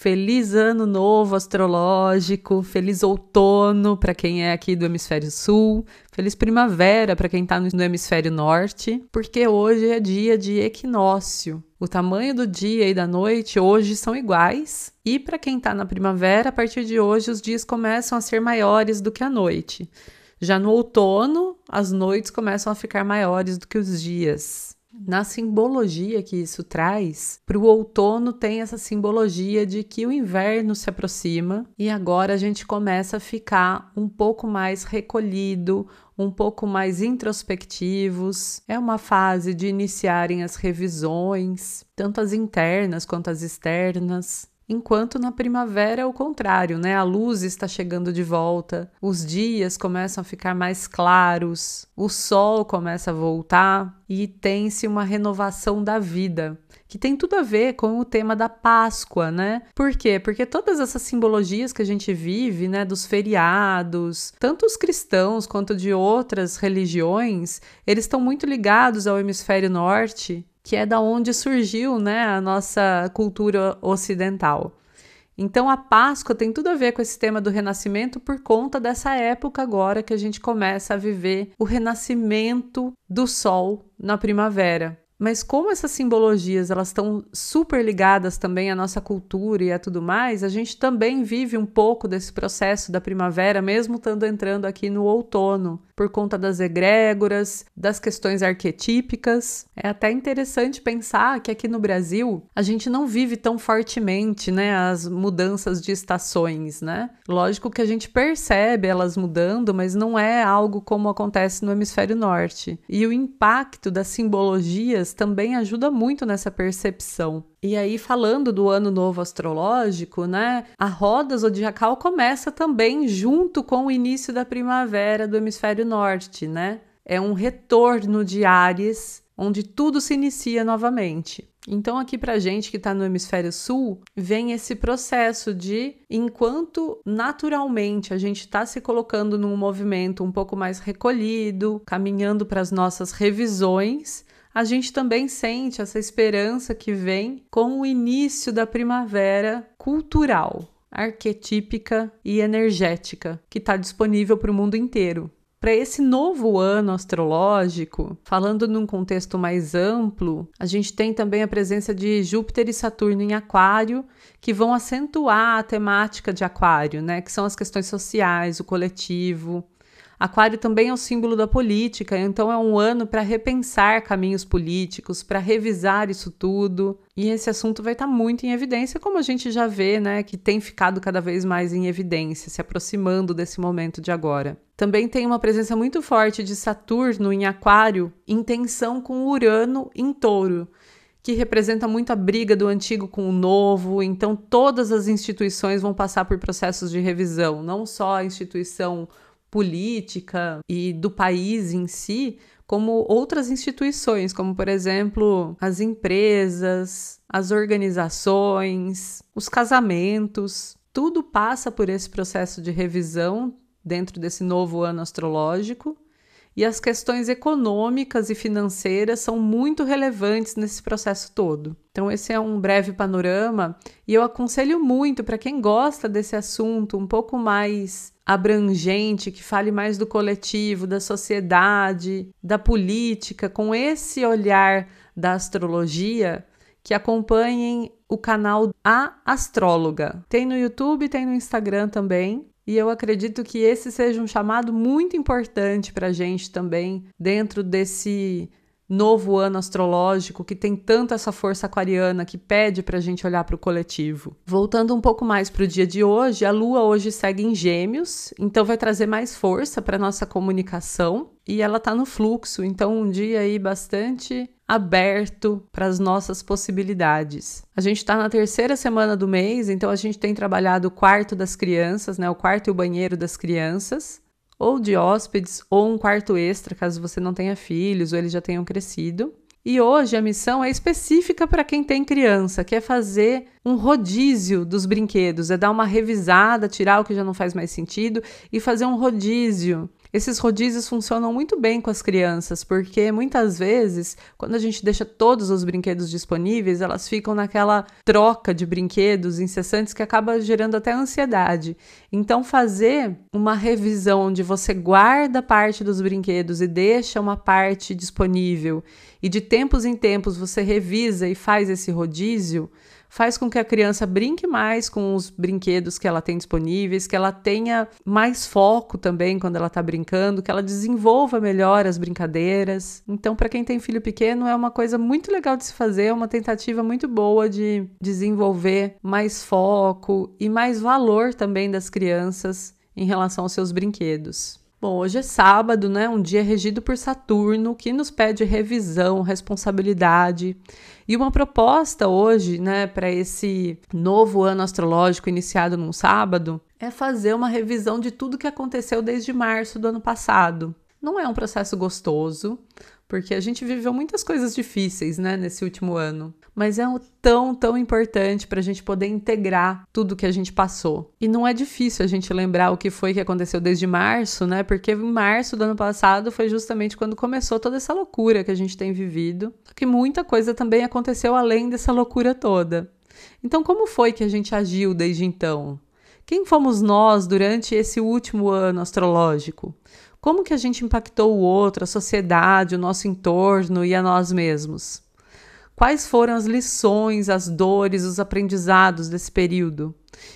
Feliz ano novo astrológico, feliz outono para quem é aqui do hemisfério sul, feliz primavera para quem está no hemisfério norte, porque hoje é dia de equinócio. O tamanho do dia e da noite hoje são iguais, e para quem está na primavera, a partir de hoje os dias começam a ser maiores do que a noite. Já no outono, as noites começam a ficar maiores do que os dias na simbologia que isso traz, para o outono tem essa simbologia de que o inverno se aproxima e agora a gente começa a ficar um pouco mais recolhido, um pouco mais introspectivos. É uma fase de iniciarem as revisões, tanto as internas quanto as externas. Enquanto na primavera é o contrário, né? A luz está chegando de volta, os dias começam a ficar mais claros, o sol começa a voltar e tem-se uma renovação da vida que tem tudo a ver com o tema da Páscoa, né? Por quê? Porque todas essas simbologias que a gente vive, né, dos feriados, tanto os cristãos quanto de outras religiões, eles estão muito ligados ao hemisfério norte que é da onde surgiu né, a nossa cultura ocidental. Então a Páscoa tem tudo a ver com esse tema do renascimento por conta dessa época agora que a gente começa a viver o renascimento do sol na primavera. Mas como essas simbologias elas estão super ligadas também à nossa cultura e a tudo mais, a gente também vive um pouco desse processo da primavera, mesmo estando entrando aqui no outono, por conta das egrégoras, das questões arquetípicas. É até interessante pensar que aqui no Brasil a gente não vive tão fortemente, né, as mudanças de estações, né? Lógico que a gente percebe elas mudando, mas não é algo como acontece no hemisfério norte. E o impacto das simbologias também ajuda muito nessa percepção. E aí, falando do ano novo astrológico, né? A roda zodiacal começa também junto com o início da primavera do hemisfério norte, né? É um retorno de Ares, onde tudo se inicia novamente. Então, aqui para gente que está no hemisfério sul, vem esse processo de, enquanto naturalmente a gente está se colocando num movimento um pouco mais recolhido, caminhando para as nossas revisões, a gente também sente essa esperança que vem com o início da primavera cultural, arquetípica e energética, que está disponível para o mundo inteiro. Para esse novo ano astrológico, falando num contexto mais amplo, a gente tem também a presença de Júpiter e Saturno em Aquário, que vão acentuar a temática de Aquário, né? Que são as questões sociais, o coletivo, Aquário também é o símbolo da política, então é um ano para repensar caminhos políticos, para revisar isso tudo. E esse assunto vai estar tá muito em evidência, como a gente já vê, né, que tem ficado cada vez mais em evidência, se aproximando desse momento de agora. Também tem uma presença muito forte de Saturno em Aquário, em tensão com Urano em Touro que representa muito a briga do antigo com o novo, então todas as instituições vão passar por processos de revisão, não só a instituição política e do país em si, como outras instituições, como por exemplo as empresas, as organizações, os casamentos. Tudo passa por esse processo de revisão dentro desse novo ano astrológico. E as questões econômicas e financeiras são muito relevantes nesse processo todo. Então, esse é um breve panorama e eu aconselho muito para quem gosta desse assunto um pouco mais abrangente, que fale mais do coletivo, da sociedade, da política, com esse olhar da astrologia, que acompanhem o canal A Astróloga. Tem no YouTube, tem no Instagram também. E eu acredito que esse seja um chamado muito importante para a gente também, dentro desse novo ano astrológico que tem tanto essa força aquariana que pede para a gente olhar para o coletivo. Voltando um pouco mais para o dia de hoje, a Lua hoje segue em Gêmeos, então vai trazer mais força para nossa comunicação e ela está no fluxo, então um dia aí bastante aberto para as nossas possibilidades. A gente está na terceira semana do mês, então a gente tem trabalhado o quarto das crianças, né, o quarto e o banheiro das crianças ou de hóspedes, ou um quarto extra, caso você não tenha filhos ou eles já tenham crescido. E hoje a missão é específica para quem tem criança, que é fazer um rodízio dos brinquedos, é dar uma revisada, tirar o que já não faz mais sentido e fazer um rodízio esses rodízios funcionam muito bem com as crianças, porque muitas vezes, quando a gente deixa todos os brinquedos disponíveis, elas ficam naquela troca de brinquedos incessantes que acaba gerando até ansiedade. Então, fazer uma revisão onde você guarda parte dos brinquedos e deixa uma parte disponível, e de tempos em tempos você revisa e faz esse rodízio faz com que a criança brinque mais com os brinquedos que ela tem disponíveis, que ela tenha mais foco também quando ela está brincando, que ela desenvolva melhor as brincadeiras. Então, para quem tem filho pequeno, é uma coisa muito legal de se fazer, é uma tentativa muito boa de desenvolver mais foco e mais valor também das crianças em relação aos seus brinquedos. Bom, hoje é sábado, né? Um dia regido por Saturno, que nos pede revisão, responsabilidade. E uma proposta hoje, né, para esse novo ano astrológico iniciado num sábado, é fazer uma revisão de tudo que aconteceu desde março do ano passado. Não é um processo gostoso, porque a gente viveu muitas coisas difíceis, né, nesse último ano. Mas é tão, tão importante para a gente poder integrar tudo que a gente passou. E não é difícil a gente lembrar o que foi que aconteceu desde março, né? Porque em março do ano passado foi justamente quando começou toda essa loucura que a gente tem vivido. Que muita coisa também aconteceu além dessa loucura toda. Então, como foi que a gente agiu desde então? Quem fomos nós durante esse último ano astrológico? Como que a gente impactou o outro, a sociedade, o nosso entorno e a nós mesmos? Quais foram as lições, as dores, os aprendizados desse período?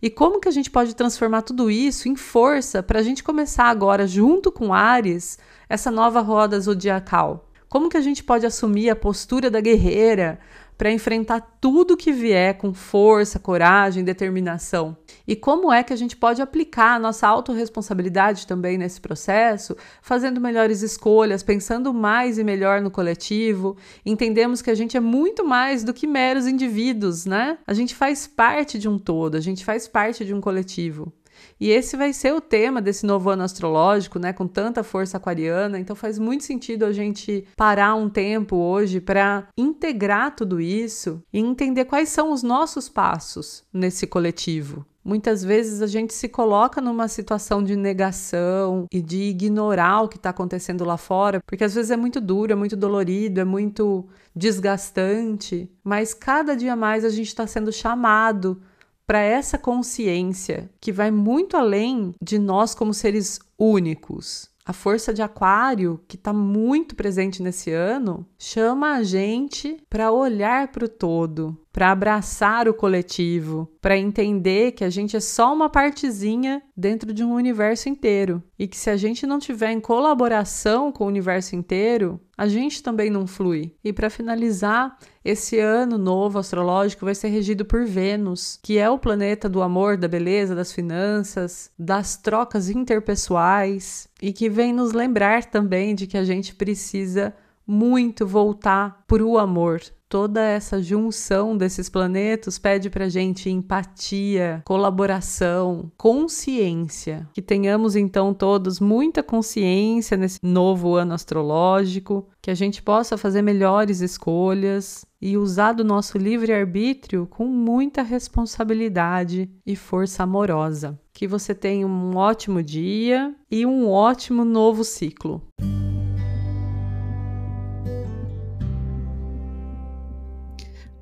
E como que a gente pode transformar tudo isso em força para a gente começar agora, junto com Ares, essa nova roda zodiacal? Como que a gente pode assumir a postura da guerreira, para enfrentar tudo que vier com força, coragem, determinação. E como é que a gente pode aplicar a nossa autorresponsabilidade também nesse processo, fazendo melhores escolhas, pensando mais e melhor no coletivo. Entendemos que a gente é muito mais do que meros indivíduos, né? A gente faz parte de um todo, a gente faz parte de um coletivo. E esse vai ser o tema desse novo ano astrológico, né, com tanta força aquariana. Então faz muito sentido a gente parar um tempo hoje para integrar tudo isso e entender quais são os nossos passos nesse coletivo. Muitas vezes a gente se coloca numa situação de negação e de ignorar o que está acontecendo lá fora, porque às vezes é muito duro, é muito dolorido, é muito desgastante, mas cada dia mais a gente está sendo chamado para essa consciência que vai muito além de nós como seres únicos. A força de Aquário, que está muito presente nesse ano, chama a gente para olhar para o todo, para abraçar o coletivo, para entender que a gente é só uma partezinha dentro de um universo inteiro e que se a gente não tiver em colaboração com o universo inteiro, a gente também não flui. E para finalizar, esse ano novo astrológico vai ser regido por Vênus, que é o planeta do amor, da beleza, das finanças, das trocas interpessoais e que vem nos lembrar também de que a gente precisa muito voltar para o amor, toda essa junção desses planetas pede para gente empatia, colaboração, consciência. Que tenhamos então todos muita consciência nesse novo ano astrológico, que a gente possa fazer melhores escolhas e usar do nosso livre-arbítrio com muita responsabilidade e força amorosa. Que você tenha um ótimo dia e um ótimo novo ciclo.